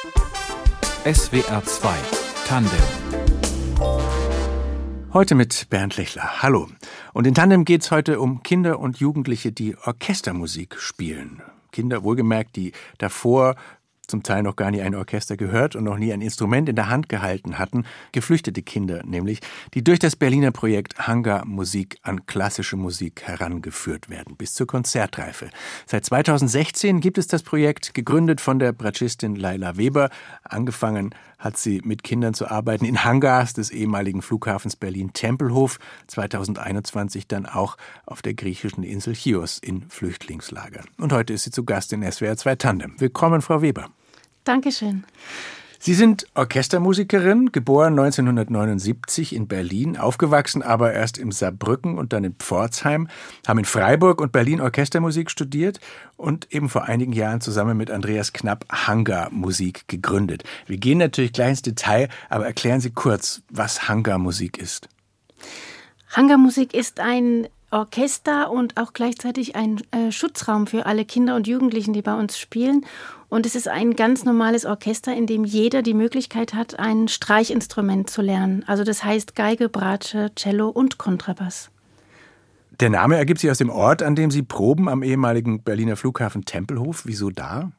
SWR 2 Tandem Heute mit Bernd Lechler. Hallo. Und in Tandem geht es heute um Kinder und Jugendliche, die Orchestermusik spielen. Kinder, wohlgemerkt, die davor zum Teil noch gar nie ein Orchester gehört und noch nie ein Instrument in der Hand gehalten hatten, geflüchtete Kinder nämlich, die durch das Berliner Projekt Hangar Musik an klassische Musik herangeführt werden, bis zur Konzertreife. Seit 2016 gibt es das Projekt, gegründet von der Bratschistin Laila Weber. Angefangen hat sie mit Kindern zu arbeiten in Hangars des ehemaligen Flughafens Berlin-Tempelhof, 2021 dann auch auf der griechischen Insel Chios in Flüchtlingslagern. Und heute ist sie zu Gast in SWR 2 Tandem. Willkommen, Frau Weber. Dankeschön. Sie sind Orchestermusikerin, geboren 1979 in Berlin, aufgewachsen aber erst im Saarbrücken und dann in Pforzheim, haben in Freiburg und Berlin Orchestermusik studiert und eben vor einigen Jahren zusammen mit Andreas Knapp Hangar Musik gegründet. Wir gehen natürlich gleich ins Detail, aber erklären Sie kurz, was Hangar Musik ist. Hangar Musik ist ein Orchester und auch gleichzeitig ein äh, Schutzraum für alle Kinder und Jugendlichen, die bei uns spielen. Und es ist ein ganz normales Orchester, in dem jeder die Möglichkeit hat, ein Streichinstrument zu lernen. Also das heißt Geige, Bratsche, Cello und Kontrabass. Der Name ergibt sich aus dem Ort, an dem Sie proben, am ehemaligen Berliner Flughafen Tempelhof. Wieso da?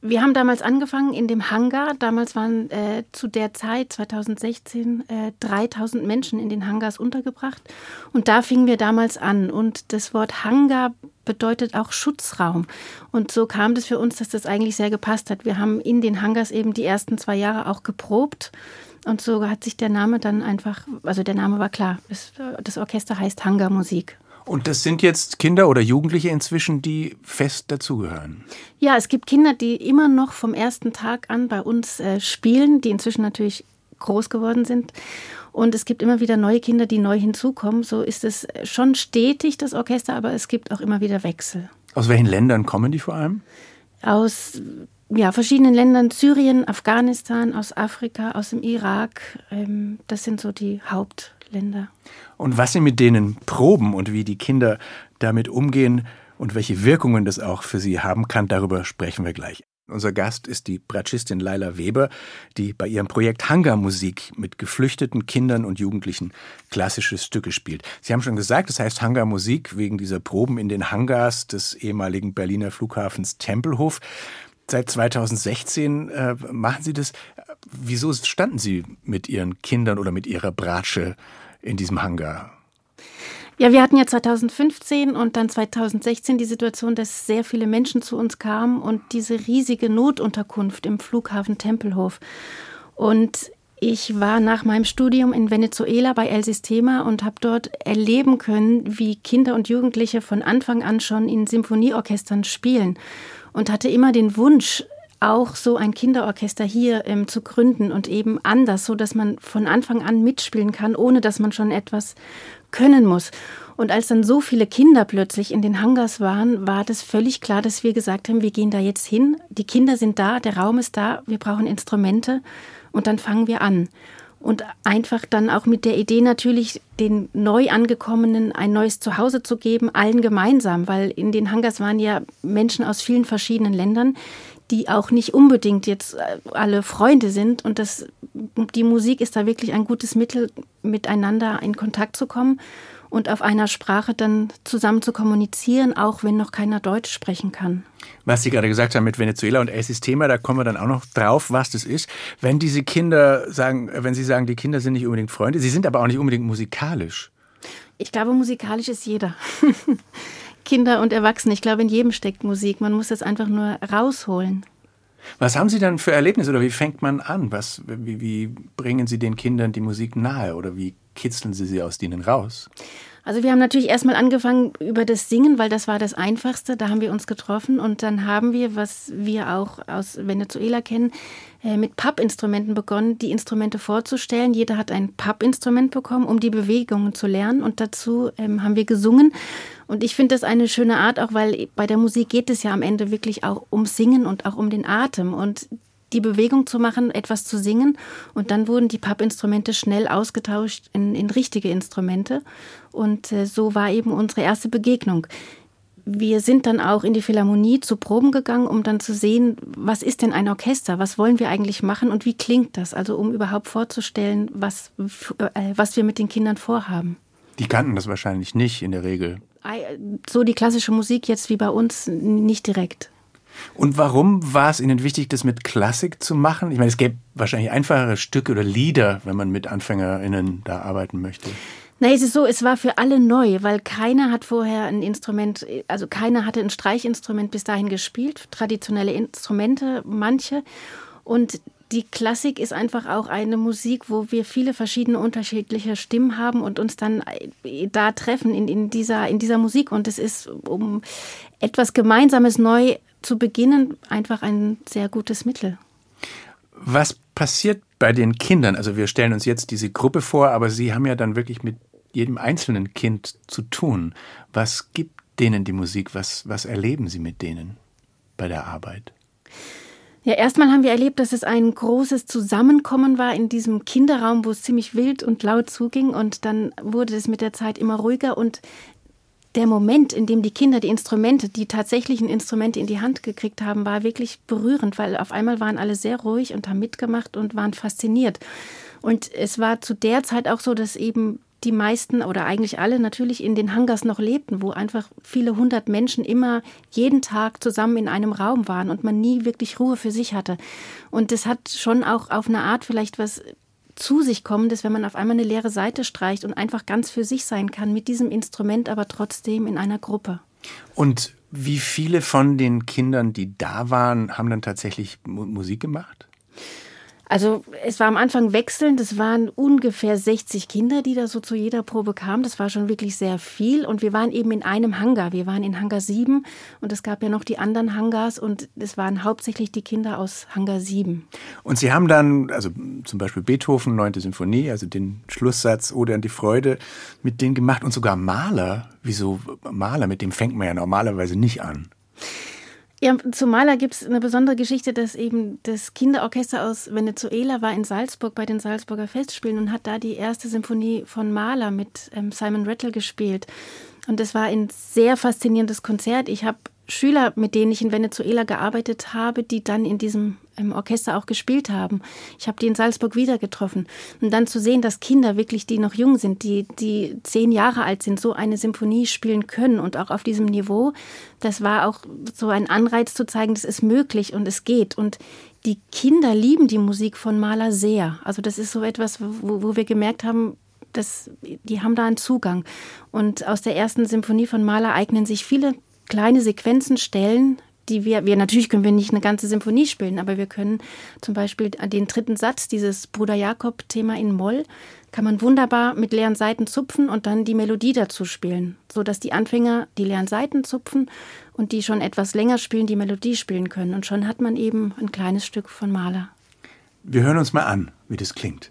Wir haben damals angefangen in dem Hangar. Damals waren äh, zu der Zeit, 2016, äh, 3000 Menschen in den Hangars untergebracht. Und da fingen wir damals an. Und das Wort Hangar bedeutet auch Schutzraum. Und so kam das für uns, dass das eigentlich sehr gepasst hat. Wir haben in den Hangars eben die ersten zwei Jahre auch geprobt. Und so hat sich der Name dann einfach, also der Name war klar. Das Orchester heißt Hangarmusik. Und das sind jetzt Kinder oder Jugendliche inzwischen, die fest dazugehören? Ja, es gibt Kinder, die immer noch vom ersten Tag an bei uns äh, spielen, die inzwischen natürlich groß geworden sind. Und es gibt immer wieder neue Kinder, die neu hinzukommen. So ist es schon stetig, das Orchester, aber es gibt auch immer wieder Wechsel. Aus welchen Ländern kommen die vor allem? Aus ja, verschiedenen Ländern, Syrien, Afghanistan, aus Afrika, aus dem Irak. Ähm, das sind so die Hauptländer. Und was Sie mit denen proben und wie die Kinder damit umgehen und welche Wirkungen das auch für sie haben kann, darüber sprechen wir gleich. Unser Gast ist die Bratschistin Laila Weber, die bei ihrem Projekt Hangar Musik mit geflüchteten Kindern und Jugendlichen klassische Stücke spielt. Sie haben schon gesagt, das heißt Hangar Musik wegen dieser Proben in den Hangars des ehemaligen Berliner Flughafens Tempelhof. Seit 2016 äh, machen Sie das. Wieso standen Sie mit Ihren Kindern oder mit Ihrer Bratsche in diesem Hangar? Ja, wir hatten ja 2015 und dann 2016 die Situation, dass sehr viele Menschen zu uns kamen und diese riesige Notunterkunft im Flughafen Tempelhof. Und ich war nach meinem Studium in Venezuela bei El Sistema und habe dort erleben können, wie Kinder und Jugendliche von Anfang an schon in Symphonieorchestern spielen und hatte immer den Wunsch, auch so ein Kinderorchester hier ähm, zu gründen und eben anders, so dass man von Anfang an mitspielen kann, ohne dass man schon etwas können muss. Und als dann so viele Kinder plötzlich in den Hangars waren, war das völlig klar, dass wir gesagt haben, wir gehen da jetzt hin. Die Kinder sind da, der Raum ist da, wir brauchen Instrumente und dann fangen wir an. Und einfach dann auch mit der Idee natürlich, den neu angekommenen ein neues Zuhause zu geben, allen gemeinsam, weil in den Hangars waren ja Menschen aus vielen verschiedenen Ländern, die auch nicht unbedingt jetzt äh, alle Freunde sind. Und das, die Musik ist da wirklich ein gutes Mittel, miteinander in Kontakt zu kommen und auf einer Sprache dann zusammen zu kommunizieren, auch wenn noch keiner Deutsch sprechen kann. Was Sie gerade gesagt haben mit Venezuela und El Sistema, da kommen wir dann auch noch drauf, was das ist. Wenn diese Kinder sagen, wenn Sie sagen, die Kinder sind nicht unbedingt Freunde, sie sind aber auch nicht unbedingt musikalisch. Ich glaube, musikalisch ist jeder. Kinder und Erwachsene. Ich glaube, in jedem steckt Musik. Man muss das einfach nur rausholen. Was haben Sie dann für Erlebnisse oder wie fängt man an? Was, wie, wie bringen Sie den Kindern die Musik nahe oder wie kitzeln Sie sie aus denen raus? Also wir haben natürlich erstmal angefangen über das Singen, weil das war das Einfachste. Da haben wir uns getroffen und dann haben wir, was wir auch aus Venezuela kennen, äh, mit Pappinstrumenten begonnen, die Instrumente vorzustellen. Jeder hat ein Pappinstrument bekommen, um die Bewegungen zu lernen und dazu ähm, haben wir gesungen. Und ich finde das eine schöne Art, auch weil bei der Musik geht es ja am Ende wirklich auch um Singen und auch um den Atem. Und die Bewegung zu machen, etwas zu singen. Und dann wurden die Pappinstrumente schnell ausgetauscht in, in richtige Instrumente. Und äh, so war eben unsere erste Begegnung. wir sind dann auch in die Philharmonie zu Proben gegangen, um dann zu sehen, was ist denn ein Orchester, was wollen wir eigentlich machen und wie klingt das, also um überhaupt vorzustellen, was, äh, was wir mit den Kindern vorhaben. Die kannten das wahrscheinlich nicht in der Regel. So die klassische Musik jetzt wie bei uns nicht direkt. Und warum war es Ihnen wichtig, das mit Klassik zu machen? Ich meine, es gäbe wahrscheinlich einfachere Stücke oder Lieder, wenn man mit AnfängerInnen da arbeiten möchte. Na, es ist so, es war für alle neu, weil keiner hat vorher ein Instrument, also keiner hatte ein Streichinstrument bis dahin gespielt, traditionelle Instrumente, manche. Und die Klassik ist einfach auch eine Musik, wo wir viele verschiedene unterschiedliche Stimmen haben und uns dann äh, da treffen in, in, dieser, in dieser Musik. Und es ist, um etwas Gemeinsames neu zu beginnen, einfach ein sehr gutes Mittel. Was passiert bei den Kindern? Also wir stellen uns jetzt diese Gruppe vor, aber Sie haben ja dann wirklich mit jedem einzelnen Kind zu tun. Was gibt denen die Musik? Was, was erleben Sie mit denen bei der Arbeit? Ja, erstmal haben wir erlebt, dass es ein großes Zusammenkommen war in diesem Kinderraum, wo es ziemlich wild und laut zuging. Und dann wurde es mit der Zeit immer ruhiger. Und der Moment, in dem die Kinder die Instrumente, die tatsächlichen Instrumente in die Hand gekriegt haben, war wirklich berührend, weil auf einmal waren alle sehr ruhig und haben mitgemacht und waren fasziniert. Und es war zu der Zeit auch so, dass eben die meisten oder eigentlich alle natürlich in den Hangars noch lebten, wo einfach viele hundert Menschen immer jeden Tag zusammen in einem Raum waren und man nie wirklich Ruhe für sich hatte. Und das hat schon auch auf eine Art vielleicht was zu sich kommendes, wenn man auf einmal eine leere Seite streicht und einfach ganz für sich sein kann mit diesem Instrument, aber trotzdem in einer Gruppe. Und wie viele von den Kindern, die da waren, haben dann tatsächlich Musik gemacht? Also es war am Anfang wechselnd. Es waren ungefähr 60 Kinder, die da so zu jeder Probe kamen. Das war schon wirklich sehr viel. Und wir waren eben in einem Hangar. Wir waren in Hangar 7 und es gab ja noch die anderen Hangars und es waren hauptsächlich die Kinder aus Hangar 7. Und Sie haben dann, also zum Beispiel Beethoven, 9. Symphonie, also den Schlusssatz Ode an die Freude, mit denen gemacht und sogar Maler. Wieso Maler? Mit dem fängt man ja normalerweise nicht an. Ja, zum Maler gibt es eine besondere Geschichte, dass eben das Kinderorchester aus Venezuela war in Salzburg bei den Salzburger Festspielen und hat da die erste Symphonie von Mahler mit ähm, Simon Rattle gespielt. Und das war ein sehr faszinierendes Konzert. Ich habe Schüler, mit denen ich in Venezuela gearbeitet habe, die dann in diesem im Orchester auch gespielt haben. Ich habe die in Salzburg wieder getroffen. Und dann zu sehen, dass Kinder wirklich, die noch jung sind, die, die zehn Jahre alt sind, so eine Symphonie spielen können und auch auf diesem Niveau, das war auch so ein Anreiz zu zeigen, das ist möglich und es geht. Und die Kinder lieben die Musik von Mahler sehr. Also das ist so etwas, wo, wo wir gemerkt haben, dass die haben da einen Zugang. Und aus der ersten Symphonie von Mahler eignen sich viele kleine Sequenzen, Stellen, die wir, wir natürlich können wir nicht eine ganze Symphonie spielen, aber wir können zum Beispiel den dritten Satz, dieses Bruder Jakob-Thema in Moll, kann man wunderbar mit leeren Seiten zupfen und dann die Melodie dazu spielen, so dass die Anfänger die leeren Seiten zupfen und die schon etwas länger spielen, die Melodie spielen können. Und schon hat man eben ein kleines Stück von Mahler. Wir hören uns mal an, wie das klingt.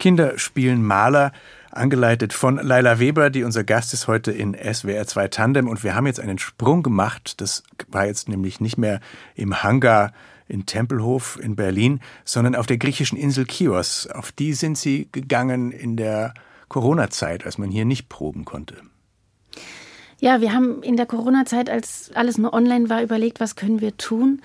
Kinder spielen Maler, angeleitet von Laila Weber, die unser Gast ist heute in SWR 2 Tandem. Und wir haben jetzt einen Sprung gemacht. Das war jetzt nämlich nicht mehr im Hangar in Tempelhof in Berlin, sondern auf der griechischen Insel Chios. Auf die sind sie gegangen in der Corona-Zeit, als man hier nicht proben konnte. Ja, wir haben in der Corona-Zeit, als alles nur online war, überlegt, was können wir tun.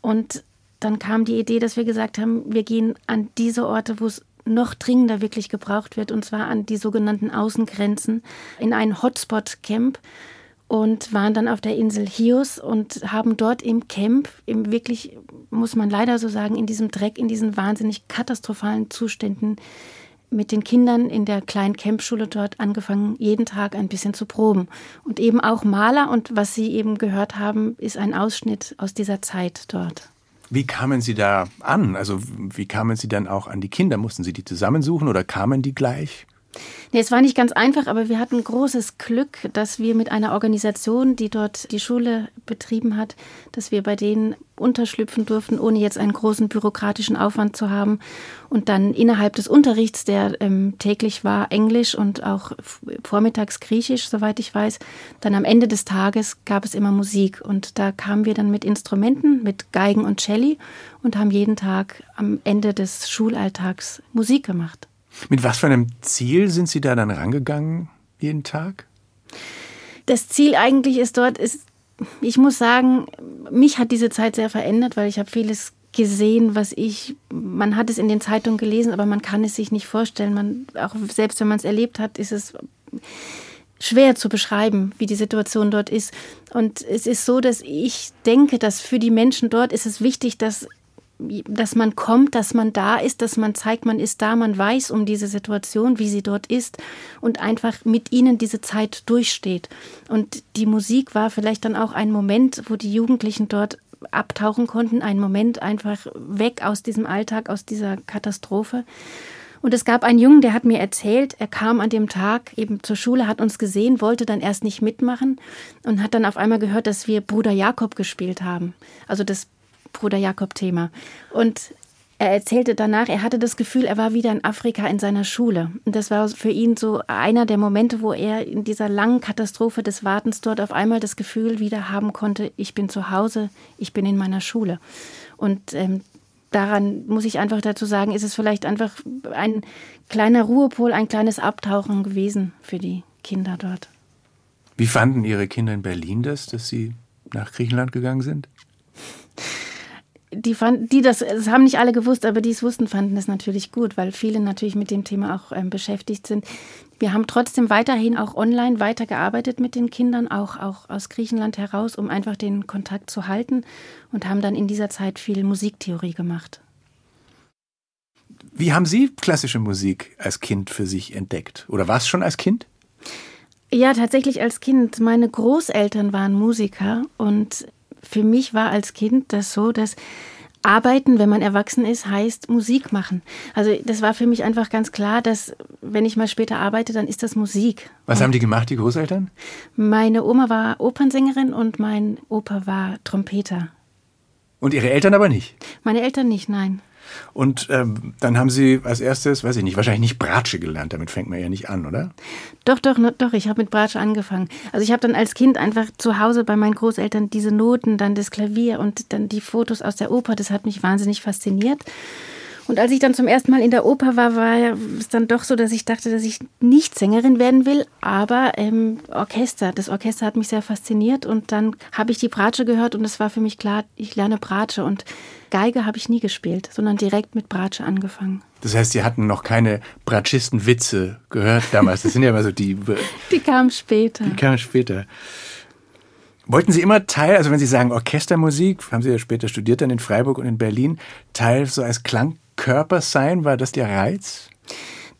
Und dann kam die Idee, dass wir gesagt haben, wir gehen an diese Orte, wo es noch dringender wirklich gebraucht wird, und zwar an die sogenannten Außengrenzen, in ein Hotspot-Camp und waren dann auf der Insel Chios und haben dort im Camp, im wirklich, muss man leider so sagen, in diesem Dreck, in diesen wahnsinnig katastrophalen Zuständen mit den Kindern in der kleinen Campschule dort angefangen, jeden Tag ein bisschen zu proben. Und eben auch Maler und was Sie eben gehört haben, ist ein Ausschnitt aus dieser Zeit dort. Wie kamen Sie da an? Also wie kamen Sie dann auch an die Kinder? Mussten Sie die zusammensuchen oder kamen die gleich? Nee, es war nicht ganz einfach, aber wir hatten großes Glück, dass wir mit einer Organisation, die dort die Schule betrieben hat, dass wir bei denen unterschlüpfen durften, ohne jetzt einen großen bürokratischen Aufwand zu haben. Und dann innerhalb des Unterrichts, der ähm, täglich war, Englisch und auch vormittags Griechisch, soweit ich weiß, dann am Ende des Tages gab es immer Musik. Und da kamen wir dann mit Instrumenten, mit Geigen und Celli und haben jeden Tag am Ende des Schulalltags Musik gemacht. Mit was für einem Ziel sind Sie da dann rangegangen jeden Tag? Das Ziel eigentlich ist dort, ist, ich muss sagen, mich hat diese Zeit sehr verändert, weil ich habe vieles gesehen, was ich, man hat es in den Zeitungen gelesen, aber man kann es sich nicht vorstellen. Man, auch selbst wenn man es erlebt hat, ist es schwer zu beschreiben, wie die Situation dort ist. Und es ist so, dass ich denke, dass für die Menschen dort ist es wichtig, dass dass man kommt, dass man da ist, dass man zeigt, man ist da, man weiß um diese Situation, wie sie dort ist und einfach mit ihnen diese Zeit durchsteht. Und die Musik war vielleicht dann auch ein Moment, wo die Jugendlichen dort abtauchen konnten, ein Moment einfach weg aus diesem Alltag, aus dieser Katastrophe. Und es gab einen Jungen, der hat mir erzählt, er kam an dem Tag eben zur Schule, hat uns gesehen, wollte dann erst nicht mitmachen und hat dann auf einmal gehört, dass wir Bruder Jakob gespielt haben. Also das Bruder Jakob-Thema. Und er erzählte danach, er hatte das Gefühl, er war wieder in Afrika in seiner Schule. Und das war für ihn so einer der Momente, wo er in dieser langen Katastrophe des Wartens dort auf einmal das Gefühl wieder haben konnte, ich bin zu Hause, ich bin in meiner Schule. Und ähm, daran muss ich einfach dazu sagen, ist es vielleicht einfach ein kleiner Ruhepol, ein kleines Abtauchen gewesen für die Kinder dort. Wie fanden Ihre Kinder in Berlin das, dass Sie nach Griechenland gegangen sind? Die, fand, die das, das haben nicht alle gewusst, aber die es wussten, fanden es natürlich gut, weil viele natürlich mit dem Thema auch ähm, beschäftigt sind. Wir haben trotzdem weiterhin auch online weitergearbeitet mit den Kindern, auch, auch aus Griechenland heraus, um einfach den Kontakt zu halten und haben dann in dieser Zeit viel Musiktheorie gemacht. Wie haben Sie klassische Musik als Kind für sich entdeckt? Oder war es schon als Kind? Ja, tatsächlich als Kind. Meine Großeltern waren Musiker und für mich war als Kind das so, dass Arbeiten, wenn man erwachsen ist, heißt Musik machen. Also das war für mich einfach ganz klar, dass wenn ich mal später arbeite, dann ist das Musik. Was und haben die gemacht, die Großeltern? Meine Oma war Opernsängerin und mein Opa war Trompeter. Und Ihre Eltern aber nicht? Meine Eltern nicht, nein. Und ähm, dann haben Sie als erstes, weiß ich nicht, wahrscheinlich nicht Bratsche gelernt. Damit fängt man ja nicht an, oder? Doch, doch, doch. Ich habe mit Bratsche angefangen. Also ich habe dann als Kind einfach zu Hause bei meinen Großeltern diese Noten, dann das Klavier und dann die Fotos aus der Oper. Das hat mich wahnsinnig fasziniert. Und als ich dann zum ersten Mal in der Oper war, war es dann doch so, dass ich dachte, dass ich nicht Sängerin werden will, aber ähm, Orchester. Das Orchester hat mich sehr fasziniert und dann habe ich die Bratsche gehört und es war für mich klar, ich lerne Bratsche und Geige habe ich nie gespielt, sondern direkt mit Bratsche angefangen. Das heißt, Sie hatten noch keine Bratschisten-Witze gehört damals. Das sind ja immer so die. die kamen später. Die kamen später. Wollten Sie immer Teil, also wenn Sie sagen Orchestermusik, haben Sie ja später studiert dann in Freiburg und in Berlin, Teil so als Klang Körper sein? War das der Reiz?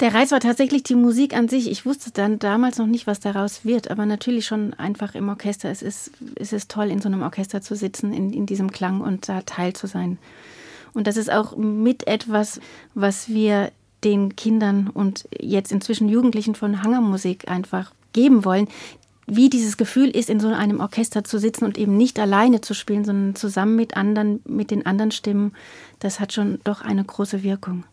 Der Reiz war tatsächlich die Musik an sich. Ich wusste dann damals noch nicht, was daraus wird, aber natürlich schon einfach im Orchester. Es ist, es ist toll, in so einem Orchester zu sitzen, in, in diesem Klang und da Teil zu sein. Und das ist auch mit etwas, was wir den Kindern und jetzt inzwischen Jugendlichen von Hangermusik einfach geben wollen, wie dieses Gefühl ist, in so einem Orchester zu sitzen und eben nicht alleine zu spielen, sondern zusammen mit anderen, mit den anderen Stimmen, das hat schon doch eine große Wirkung.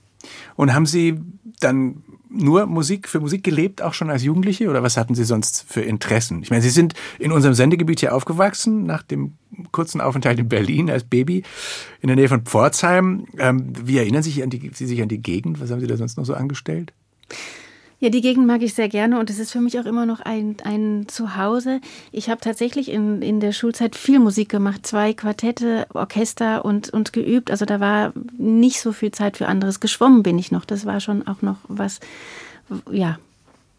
Und haben Sie dann nur Musik für Musik gelebt, auch schon als Jugendliche? Oder was hatten Sie sonst für Interessen? Ich meine, Sie sind in unserem Sendegebiet hier aufgewachsen, nach dem kurzen Aufenthalt in Berlin als Baby, in der Nähe von Pforzheim. Ähm, wie erinnern Sie sich an die, Sie sich an die Gegend? Was haben Sie da sonst noch so angestellt? Ja, die Gegend mag ich sehr gerne und es ist für mich auch immer noch ein, ein Zuhause. Ich habe tatsächlich in, in der Schulzeit viel Musik gemacht, zwei Quartette, Orchester und, und geübt. Also da war nicht so viel Zeit für anderes. Geschwommen bin ich noch, das war schon auch noch was, ja.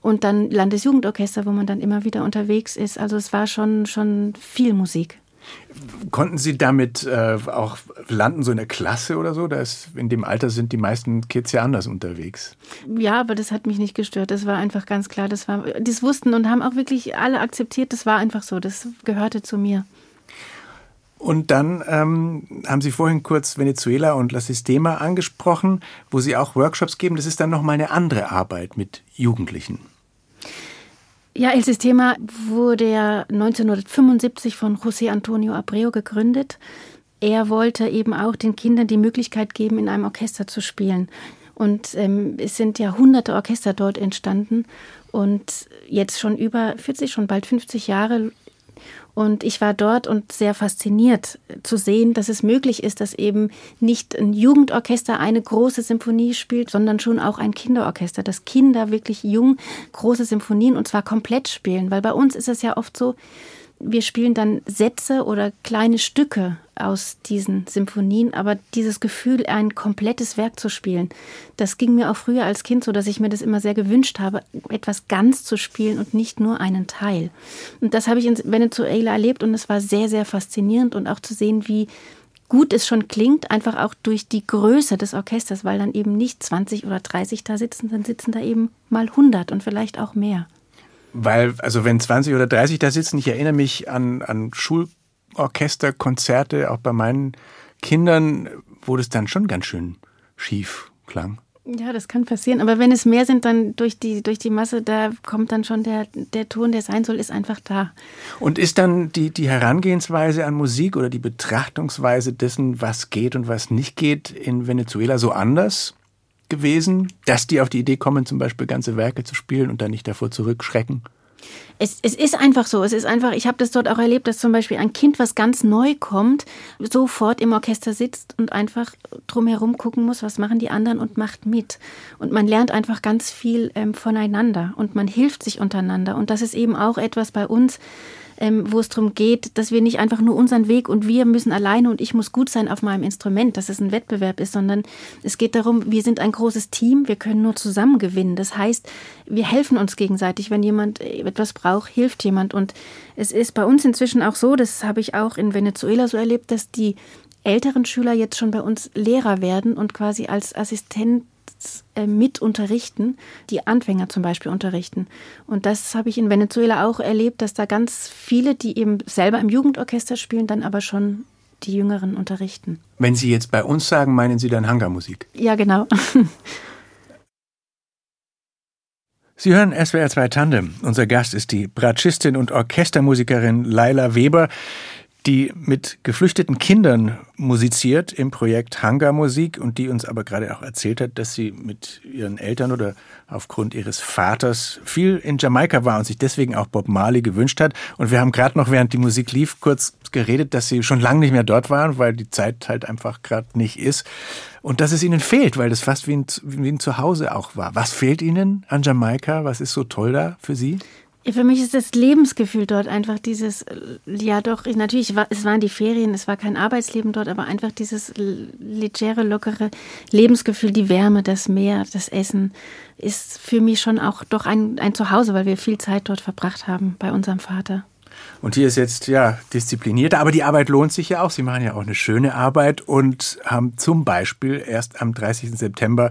Und dann Landesjugendorchester, wo man dann immer wieder unterwegs ist. Also es war schon, schon viel Musik. Konnten Sie damit äh, auch landen, so in der Klasse oder so? Da ist, in dem Alter sind die meisten Kids ja anders unterwegs. Ja, aber das hat mich nicht gestört. Das war einfach ganz klar. Das, war, das wussten und haben auch wirklich alle akzeptiert. Das war einfach so. Das gehörte zu mir. Und dann ähm, haben Sie vorhin kurz Venezuela und La Sistema angesprochen, wo Sie auch Workshops geben. Das ist dann nochmal eine andere Arbeit mit Jugendlichen. Ja, El Sistema wurde ja 1975 von José Antonio Abreu gegründet. Er wollte eben auch den Kindern die Möglichkeit geben, in einem Orchester zu spielen. Und ähm, es sind ja hunderte Orchester dort entstanden und jetzt schon über 40, schon bald 50 Jahre und ich war dort und sehr fasziniert zu sehen, dass es möglich ist, dass eben nicht ein Jugendorchester eine große Symphonie spielt, sondern schon auch ein Kinderorchester, dass Kinder wirklich jung große Symphonien und zwar komplett spielen. Weil bei uns ist es ja oft so, wir spielen dann Sätze oder kleine Stücke aus diesen Symphonien, aber dieses Gefühl, ein komplettes Werk zu spielen, das ging mir auch früher als Kind so, dass ich mir das immer sehr gewünscht habe, etwas ganz zu spielen und nicht nur einen Teil. Und das habe ich in Venezuela erlebt und es war sehr, sehr faszinierend und auch zu sehen, wie gut es schon klingt, einfach auch durch die Größe des Orchesters, weil dann eben nicht 20 oder 30 da sitzen, dann sitzen da eben mal 100 und vielleicht auch mehr. Weil, also wenn 20 oder 30 da sitzen, ich erinnere mich an, an Schulorchesterkonzerte, auch bei meinen Kindern, wo das dann schon ganz schön schief klang. Ja, das kann passieren. Aber wenn es mehr sind, dann durch die, durch die Masse, da kommt dann schon der, der Ton, der sein soll, ist einfach da. Und ist dann die, die Herangehensweise an Musik oder die Betrachtungsweise dessen, was geht und was nicht geht, in Venezuela so anders? Gewesen, dass die auf die Idee kommen, zum Beispiel ganze Werke zu spielen und dann nicht davor zurückschrecken? Es, es ist einfach so. Es ist einfach, ich habe das dort auch erlebt, dass zum Beispiel ein Kind, was ganz neu kommt, sofort im Orchester sitzt und einfach drumherum gucken muss, was machen die anderen und macht mit. Und man lernt einfach ganz viel ähm, voneinander und man hilft sich untereinander. Und das ist eben auch etwas bei uns, ähm, wo es darum geht, dass wir nicht einfach nur unseren Weg und wir müssen alleine und ich muss gut sein auf meinem Instrument, dass es ein Wettbewerb ist, sondern es geht darum, wir sind ein großes Team, wir können nur zusammen gewinnen. Das heißt, wir helfen uns gegenseitig. Wenn jemand etwas braucht, hilft jemand. Und es ist bei uns inzwischen auch so, das habe ich auch in Venezuela so erlebt, dass die älteren Schüler jetzt schon bei uns Lehrer werden und quasi als Assistent äh, mit unterrichten, die Anfänger zum Beispiel unterrichten. Und das habe ich in Venezuela auch erlebt, dass da ganz viele, die eben selber im Jugendorchester spielen, dann aber schon die Jüngeren unterrichten. Wenn Sie jetzt bei uns sagen, meinen Sie dann Hangarmusik? Ja, genau. Sie hören SWR 2 Tandem. Unser Gast ist die Bratschistin und Orchestermusikerin Laila Weber die mit geflüchteten Kindern musiziert im Projekt Hangar Musik und die uns aber gerade auch erzählt hat, dass sie mit ihren Eltern oder aufgrund ihres Vaters viel in Jamaika war und sich deswegen auch Bob Marley gewünscht hat. Und wir haben gerade noch, während die Musik lief, kurz geredet, dass sie schon lange nicht mehr dort waren, weil die Zeit halt einfach gerade nicht ist. Und dass es ihnen fehlt, weil das fast wie ein, wie ein Zuhause auch war. Was fehlt ihnen an Jamaika? Was ist so toll da für Sie? Für mich ist das Lebensgefühl dort einfach dieses, ja doch, natürlich, es waren die Ferien, es war kein Arbeitsleben dort, aber einfach dieses legere, lockere Lebensgefühl, die Wärme, das Meer, das Essen, ist für mich schon auch doch ein, ein Zuhause, weil wir viel Zeit dort verbracht haben bei unserem Vater. Und hier ist jetzt ja disziplinierter, aber die Arbeit lohnt sich ja auch. Sie machen ja auch eine schöne Arbeit und haben zum Beispiel erst am 30. September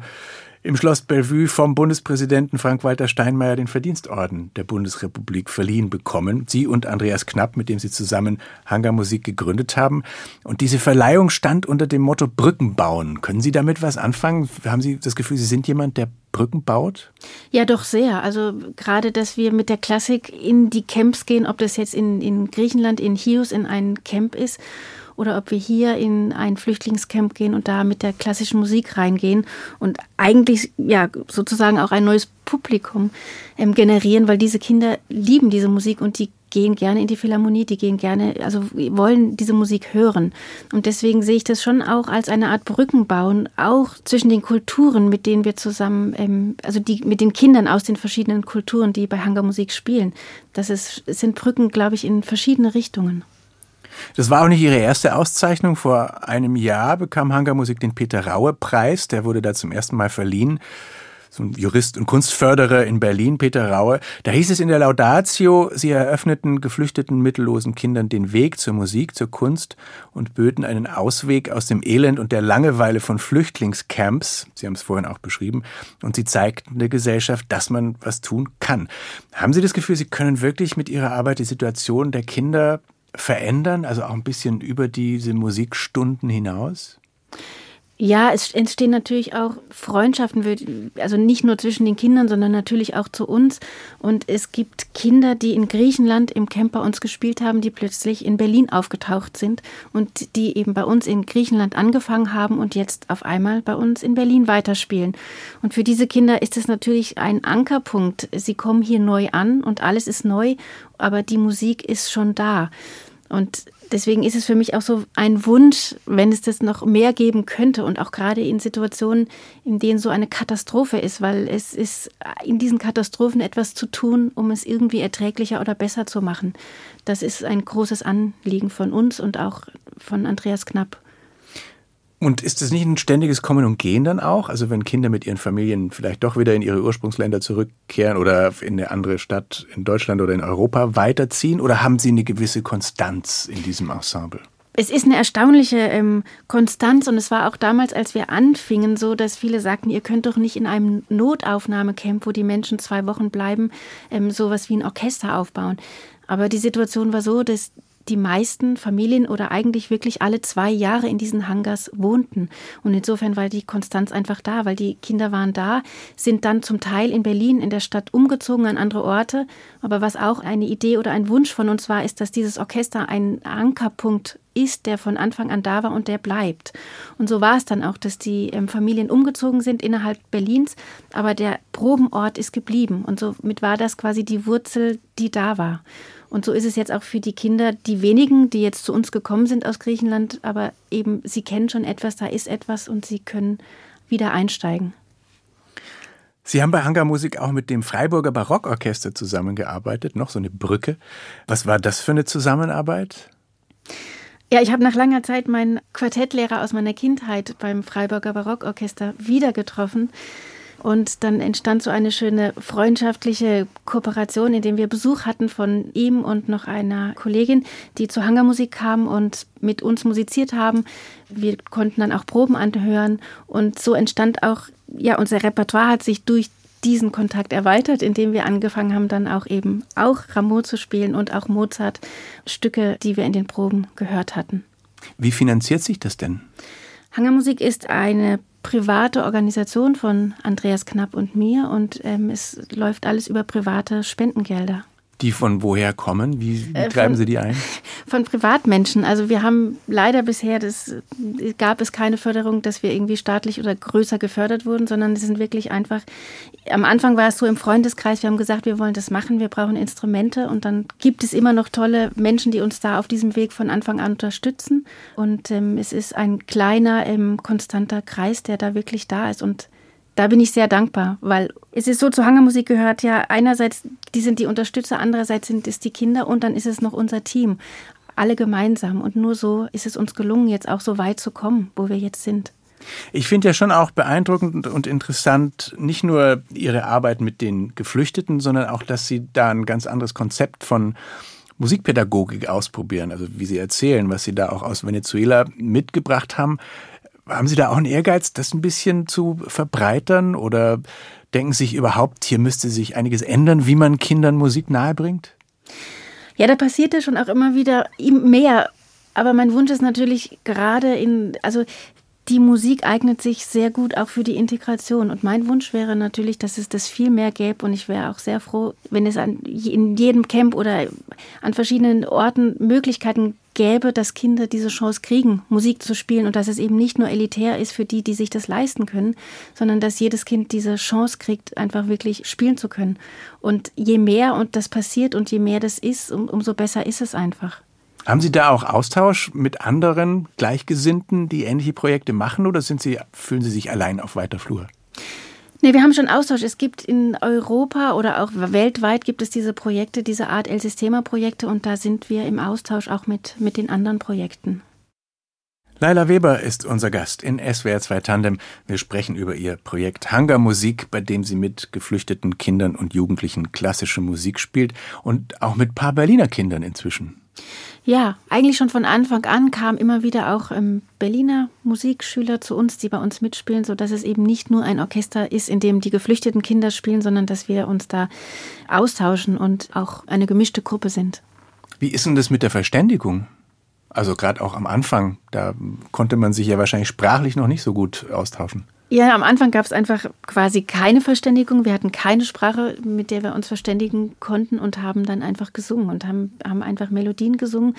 im Schloss Bellevue vom Bundespräsidenten Frank-Walter Steinmeier den Verdienstorden der Bundesrepublik verliehen bekommen. Sie und Andreas Knapp, mit dem Sie zusammen Hangar Musik gegründet haben. Und diese Verleihung stand unter dem Motto Brücken bauen. Können Sie damit was anfangen? Haben Sie das Gefühl, Sie sind jemand, der Brücken baut? Ja, doch sehr. Also gerade, dass wir mit der Klassik in die Camps gehen, ob das jetzt in, in Griechenland, in Chios in ein Camp ist oder ob wir hier in ein Flüchtlingscamp gehen und da mit der klassischen Musik reingehen und eigentlich ja sozusagen auch ein neues Publikum ähm, generieren, weil diese Kinder lieben diese Musik und die gehen gerne in die Philharmonie, die gehen gerne, also wollen diese Musik hören. Und deswegen sehe ich das schon auch als eine Art Brückenbauen, auch zwischen den Kulturen, mit denen wir zusammen, ähm, also die mit den Kindern aus den verschiedenen Kulturen, die bei Hangar Musik spielen. Das ist, sind Brücken, glaube ich, in verschiedene Richtungen. Das war auch nicht ihre erste Auszeichnung. Vor einem Jahr bekam Hangar Musik den Peter Raue Preis. Der wurde da zum ersten Mal verliehen so ein Jurist und Kunstförderer in Berlin, Peter Raue. Da hieß es in der Laudatio, sie eröffneten geflüchteten mittellosen Kindern den Weg zur Musik, zur Kunst und böten einen Ausweg aus dem Elend und der Langeweile von Flüchtlingscamps. Sie haben es vorhin auch beschrieben. Und sie zeigten der Gesellschaft, dass man was tun kann. Haben Sie das Gefühl, Sie können wirklich mit Ihrer Arbeit die Situation der Kinder verändern, also auch ein bisschen über diese Musikstunden hinaus? Ja, es entstehen natürlich auch Freundschaften, also nicht nur zwischen den Kindern, sondern natürlich auch zu uns. Und es gibt Kinder, die in Griechenland im Camp bei uns gespielt haben, die plötzlich in Berlin aufgetaucht sind und die eben bei uns in Griechenland angefangen haben und jetzt auf einmal bei uns in Berlin weiterspielen. Und für diese Kinder ist es natürlich ein Ankerpunkt. Sie kommen hier neu an und alles ist neu, aber die Musik ist schon da. Und deswegen ist es für mich auch so ein Wunsch, wenn es das noch mehr geben könnte und auch gerade in Situationen, in denen so eine Katastrophe ist, weil es ist in diesen Katastrophen etwas zu tun, um es irgendwie erträglicher oder besser zu machen. Das ist ein großes Anliegen von uns und auch von Andreas Knapp. Und ist es nicht ein ständiges Kommen und Gehen dann auch? Also wenn Kinder mit ihren Familien vielleicht doch wieder in ihre Ursprungsländer zurückkehren oder in eine andere Stadt in Deutschland oder in Europa weiterziehen? Oder haben sie eine gewisse Konstanz in diesem Ensemble? Es ist eine erstaunliche ähm, Konstanz und es war auch damals, als wir anfingen, so, dass viele sagten, ihr könnt doch nicht in einem Notaufnahmecamp, wo die Menschen zwei Wochen bleiben, ähm, sowas wie ein Orchester aufbauen. Aber die Situation war so, dass die meisten Familien oder eigentlich wirklich alle zwei Jahre in diesen Hangars wohnten. Und insofern war die Konstanz einfach da, weil die Kinder waren da, sind dann zum Teil in Berlin, in der Stadt umgezogen an andere Orte. Aber was auch eine Idee oder ein Wunsch von uns war, ist, dass dieses Orchester ein Ankerpunkt ist, der von Anfang an da war und der bleibt. Und so war es dann auch, dass die ähm, Familien umgezogen sind innerhalb Berlins, aber der Probenort ist geblieben. Und somit war das quasi die Wurzel, die da war. Und so ist es jetzt auch für die Kinder, die wenigen, die jetzt zu uns gekommen sind aus Griechenland, aber eben sie kennen schon etwas, da ist etwas und sie können wieder einsteigen. Sie haben bei Hangarmusik auch mit dem Freiburger Barockorchester zusammengearbeitet, noch so eine Brücke. Was war das für eine Zusammenarbeit? Ja, ich habe nach langer Zeit meinen Quartettlehrer aus meiner Kindheit beim Freiburger Barockorchester wieder getroffen. Und dann entstand so eine schöne freundschaftliche Kooperation, in dem wir Besuch hatten von ihm und noch einer Kollegin, die zur Hangermusik kam und mit uns musiziert haben. Wir konnten dann auch Proben anhören und so entstand auch, ja, unser Repertoire hat sich durch diesen Kontakt erweitert, indem wir angefangen haben, dann auch eben auch Rameau zu spielen und auch Mozart Stücke, die wir in den Proben gehört hatten. Wie finanziert sich das denn? Hangermusik ist eine private Organisation von Andreas Knapp und mir und ähm, es läuft alles über private Spendengelder. Die von woher kommen? Wie, wie äh, treiben Sie die ein? Von Privatmenschen. Also wir haben leider bisher, das gab es keine Förderung, dass wir irgendwie staatlich oder größer gefördert wurden, sondern es sind wirklich einfach, am Anfang war es so im Freundeskreis, wir haben gesagt, wir wollen das machen, wir brauchen Instrumente und dann gibt es immer noch tolle Menschen, die uns da auf diesem Weg von Anfang an unterstützen. Und ähm, es ist ein kleiner, ähm, konstanter Kreis, der da wirklich da ist und da bin ich sehr dankbar, weil es ist so, zur Hangermusik gehört ja einerseits, die sind die Unterstützer, andererseits sind es die Kinder und dann ist es noch unser Team. Alle gemeinsam. Und nur so ist es uns gelungen, jetzt auch so weit zu kommen, wo wir jetzt sind. Ich finde ja schon auch beeindruckend und interessant, nicht nur Ihre Arbeit mit den Geflüchteten, sondern auch, dass Sie da ein ganz anderes Konzept von Musikpädagogik ausprobieren. Also wie Sie erzählen, was Sie da auch aus Venezuela mitgebracht haben. Haben Sie da auch einen Ehrgeiz, das ein bisschen zu verbreitern oder denken Sie sich überhaupt, hier müsste sich einiges ändern, wie man Kindern Musik nahebringt? Ja, da passiert ja schon auch immer wieder mehr. Aber mein Wunsch ist natürlich gerade in, also die Musik eignet sich sehr gut auch für die Integration. Und mein Wunsch wäre natürlich, dass es das viel mehr gäbe. Und ich wäre auch sehr froh, wenn es an, in jedem Camp oder an verschiedenen Orten Möglichkeiten gäbe, dass Kinder diese Chance kriegen, Musik zu spielen und dass es eben nicht nur elitär ist für die, die sich das leisten können, sondern dass jedes Kind diese Chance kriegt, einfach wirklich spielen zu können. Und je mehr und das passiert und je mehr das ist, um, umso besser ist es einfach. Haben Sie da auch Austausch mit anderen Gleichgesinnten, die ähnliche Projekte machen, oder sind Sie, fühlen Sie sich allein auf weiter Flur? Nee, wir haben schon Austausch. Es gibt in Europa oder auch weltweit gibt es diese Projekte, diese Art El Sistema-Projekte und da sind wir im Austausch auch mit, mit den anderen Projekten. Laila Weber ist unser Gast in SWR 2 Tandem. Wir sprechen über ihr Projekt Hangar Musik, bei dem sie mit geflüchteten Kindern und Jugendlichen klassische Musik spielt und auch mit paar Berliner Kindern inzwischen. Ja, eigentlich schon von Anfang an kamen immer wieder auch ähm, Berliner Musikschüler zu uns, die bei uns mitspielen, so dass es eben nicht nur ein Orchester ist, in dem die geflüchteten Kinder spielen, sondern dass wir uns da austauschen und auch eine gemischte Gruppe sind. Wie ist denn das mit der Verständigung? Also gerade auch am Anfang, da konnte man sich ja wahrscheinlich sprachlich noch nicht so gut austauschen. Ja, am Anfang gab es einfach quasi keine Verständigung. Wir hatten keine Sprache, mit der wir uns verständigen konnten und haben dann einfach gesungen und haben, haben einfach Melodien gesungen.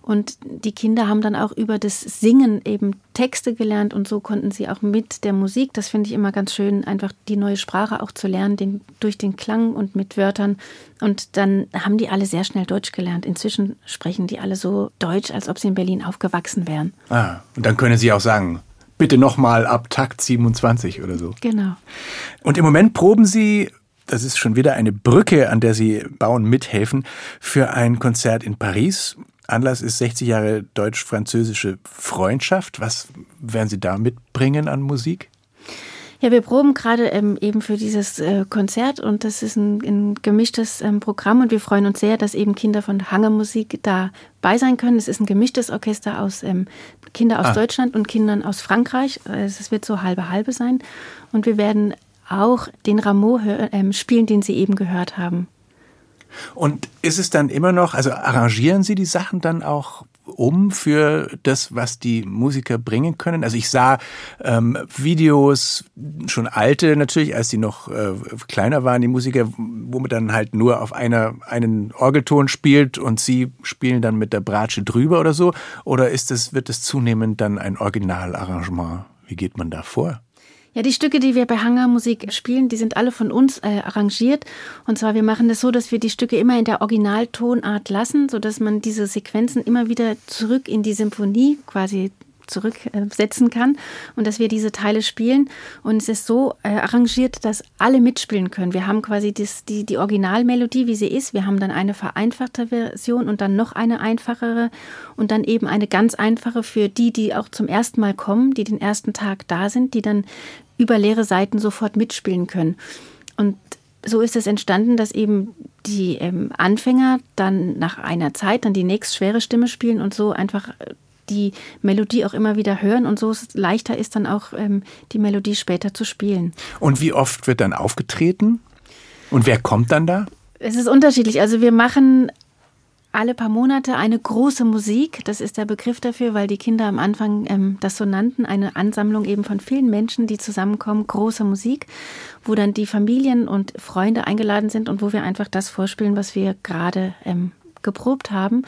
Und die Kinder haben dann auch über das Singen eben Texte gelernt und so konnten sie auch mit der Musik, das finde ich immer ganz schön, einfach die neue Sprache auch zu lernen, den, durch den Klang und mit Wörtern. Und dann haben die alle sehr schnell Deutsch gelernt. Inzwischen sprechen die alle so Deutsch, als ob sie in Berlin aufgewachsen wären. Ah, und dann können sie auch sagen, bitte nochmal ab Takt 27 oder so. Genau. Und im Moment proben Sie das ist schon wieder eine Brücke, an der Sie bauen, mithelfen, für ein Konzert in Paris. Anlass ist 60 Jahre deutsch-französische Freundschaft. Was werden Sie da mitbringen an Musik? Ja, wir proben gerade ähm, eben für dieses äh, Konzert und das ist ein, ein gemischtes ähm, Programm und wir freuen uns sehr, dass eben Kinder von Hangermusik dabei sein können. Es ist ein gemischtes Orchester aus ähm, Kinder aus ah. Deutschland und Kindern aus Frankreich. Es wird so halbe halbe sein und wir werden auch den Rameau äh, spielen, den Sie eben gehört haben. Und ist es dann immer noch, also arrangieren Sie die Sachen dann auch um für das, was die Musiker bringen können? Also ich sah ähm, Videos, schon alte natürlich, als die noch äh, kleiner waren, die Musiker, wo man dann halt nur auf einer, einen Orgelton spielt und sie spielen dann mit der Bratsche drüber oder so? Oder ist es, wird es zunehmend dann ein Originalarrangement? Wie geht man da vor? Ja, die Stücke, die wir bei Hangarmusik spielen, die sind alle von uns äh, arrangiert. Und zwar, wir machen das so, dass wir die Stücke immer in der Originaltonart lassen, sodass man diese Sequenzen immer wieder zurück in die Symphonie quasi zurücksetzen kann und dass wir diese Teile spielen. Und es ist so äh, arrangiert, dass alle mitspielen können. Wir haben quasi das, die, die Originalmelodie, wie sie ist. Wir haben dann eine vereinfachte Version und dann noch eine einfachere und dann eben eine ganz einfache für die, die auch zum ersten Mal kommen, die den ersten Tag da sind, die dann über leere Seiten sofort mitspielen können. Und so ist es entstanden, dass eben die ähm, Anfänger dann nach einer Zeit dann die nächst schwere Stimme spielen und so einfach äh, die Melodie auch immer wieder hören und so es leichter ist dann auch ähm, die Melodie später zu spielen. Und wie oft wird dann aufgetreten? Und wer kommt dann da? Es ist unterschiedlich. Also wir machen alle paar Monate eine große Musik. Das ist der Begriff dafür, weil die Kinder am Anfang ähm, das so nannten. Eine Ansammlung eben von vielen Menschen, die zusammenkommen. Große Musik, wo dann die Familien und Freunde eingeladen sind und wo wir einfach das vorspielen, was wir gerade ähm, geprobt haben.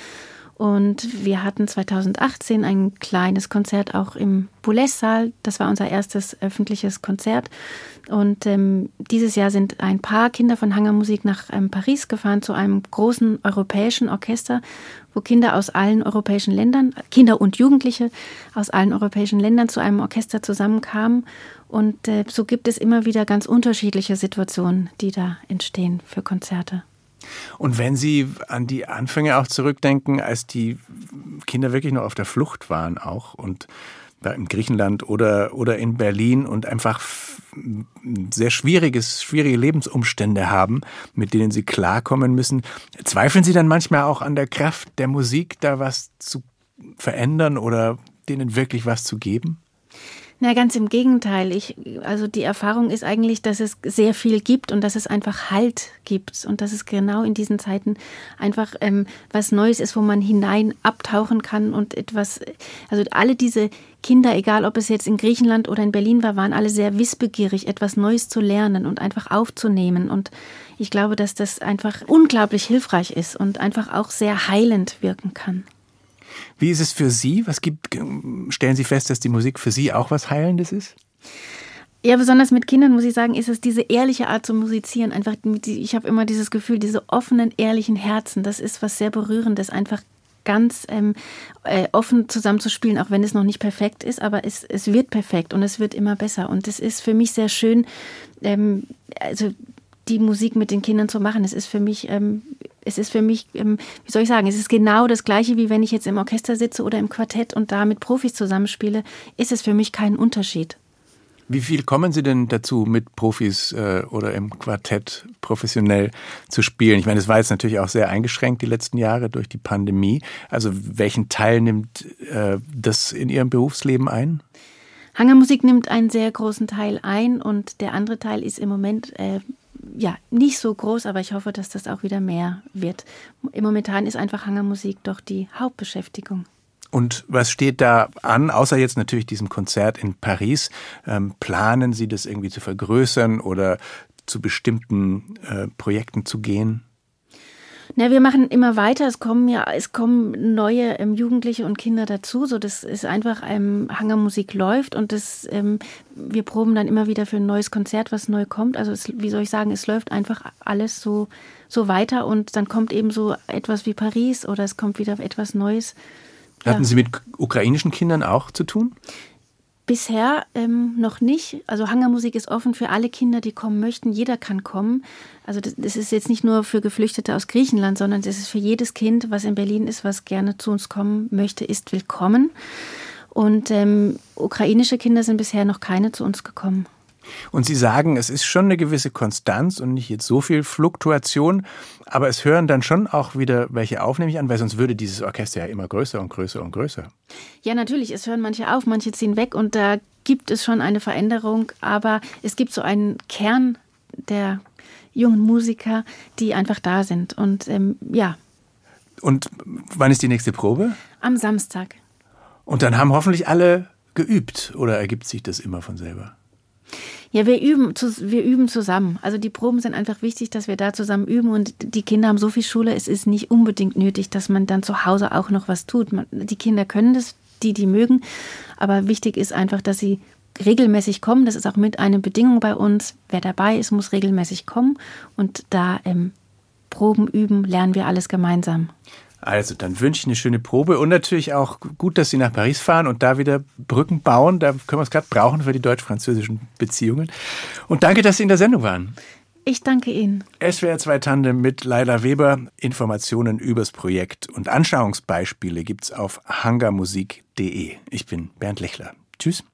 Und wir hatten 2018 ein kleines Konzert auch im Boulez-Saal. Das war unser erstes öffentliches Konzert. Und ähm, dieses Jahr sind ein paar Kinder von Hangermusik nach ähm, Paris gefahren zu einem großen europäischen Orchester, wo Kinder aus allen europäischen Ländern, Kinder und Jugendliche aus allen europäischen Ländern zu einem Orchester zusammenkamen. Und äh, so gibt es immer wieder ganz unterschiedliche Situationen, die da entstehen für Konzerte. Und wenn Sie an die Anfänge auch zurückdenken, als die Kinder wirklich noch auf der Flucht waren auch und da in Griechenland oder, oder in Berlin und einfach sehr schwieriges, schwierige Lebensumstände haben, mit denen sie klarkommen müssen. Zweifeln Sie dann manchmal auch an der Kraft der Musik, da was zu verändern oder denen wirklich was zu geben? Na, ganz im Gegenteil. Ich, also die Erfahrung ist eigentlich, dass es sehr viel gibt und dass es einfach Halt gibt und dass es genau in diesen Zeiten einfach ähm, was Neues ist, wo man hinein abtauchen kann und etwas, also alle diese Kinder, egal ob es jetzt in Griechenland oder in Berlin war, waren alle sehr wissbegierig, etwas Neues zu lernen und einfach aufzunehmen. Und ich glaube, dass das einfach unglaublich hilfreich ist und einfach auch sehr heilend wirken kann. Wie ist es für Sie? Was gibt, stellen Sie fest, dass die Musik für Sie auch was Heilendes ist? Ja, besonders mit Kindern muss ich sagen, ist es diese ehrliche Art zu musizieren. Einfach, ich habe immer dieses Gefühl, diese offenen, ehrlichen Herzen, das ist was sehr Berührendes, einfach ganz ähm, äh, offen zusammenzuspielen, auch wenn es noch nicht perfekt ist, aber es, es wird perfekt und es wird immer besser. Und es ist für mich sehr schön, ähm, also die Musik mit den Kindern zu machen. Es ist für mich ähm, es ist für mich, ähm, wie soll ich sagen, es ist genau das Gleiche, wie wenn ich jetzt im Orchester sitze oder im Quartett und da mit Profis zusammenspiele, ist es für mich kein Unterschied. Wie viel kommen Sie denn dazu, mit Profis äh, oder im Quartett professionell zu spielen? Ich meine, es war jetzt natürlich auch sehr eingeschränkt die letzten Jahre durch die Pandemie. Also welchen Teil nimmt äh, das in Ihrem Berufsleben ein? Hangermusik nimmt einen sehr großen Teil ein und der andere Teil ist im Moment äh, ja, nicht so groß, aber ich hoffe, dass das auch wieder mehr wird. Momentan ist einfach Hangermusik doch die Hauptbeschäftigung. Und was steht da an, außer jetzt natürlich diesem Konzert in Paris? Ähm, planen Sie das irgendwie zu vergrößern oder zu bestimmten äh, Projekten zu gehen? Na, wir machen immer weiter. Es kommen ja, es kommen neue ähm, Jugendliche und Kinder dazu. So, das ist einfach ähm, Hangermusik läuft und das, ähm, wir proben dann immer wieder für ein neues Konzert, was neu kommt. Also es, wie soll ich sagen, es läuft einfach alles so so weiter und dann kommt eben so etwas wie Paris oder es kommt wieder etwas Neues. Hatten ja. Sie mit ukrainischen Kindern auch zu tun? Bisher ähm, noch nicht. Also Hangermusik ist offen für alle Kinder, die kommen möchten. Jeder kann kommen. Also das, das, ist jetzt nicht nur für Geflüchtete aus Griechenland, sondern das ist für jedes Kind, was in Berlin ist, was gerne zu uns kommen möchte, ist willkommen. Und ähm, ukrainische Kinder sind bisher noch keine zu uns gekommen. Und Sie sagen, es ist schon eine gewisse Konstanz und nicht jetzt so viel Fluktuation, aber es hören dann schon auch wieder welche auf, nehme ich an, weil sonst würde dieses Orchester ja immer größer und größer und größer. Ja, natürlich, es hören manche auf, manche ziehen weg und da gibt es schon eine Veränderung, aber es gibt so einen Kern der jungen Musiker, die einfach da sind und ähm, ja. Und wann ist die nächste Probe? Am Samstag. Und dann haben hoffentlich alle geübt oder ergibt sich das immer von selber? Ja, wir üben, wir üben zusammen. Also die Proben sind einfach wichtig, dass wir da zusammen üben und die Kinder haben so viel Schule. Es ist nicht unbedingt nötig, dass man dann zu Hause auch noch was tut. Die Kinder können das, die, die mögen. Aber wichtig ist einfach, dass sie regelmäßig kommen. Das ist auch mit eine Bedingung bei uns. Wer dabei ist, muss regelmäßig kommen. Und da ähm, Proben üben, lernen wir alles gemeinsam. Also, dann wünsche ich eine schöne Probe und natürlich auch gut, dass Sie nach Paris fahren und da wieder Brücken bauen. Da können wir es gerade brauchen für die deutsch-französischen Beziehungen. Und danke, dass Sie in der Sendung waren. Ich danke Ihnen. SWR 2 Tandem mit Leila Weber. Informationen übers Projekt und Anschauungsbeispiele gibt's auf hangarmusik.de. Ich bin Bernd Lechler. Tschüss.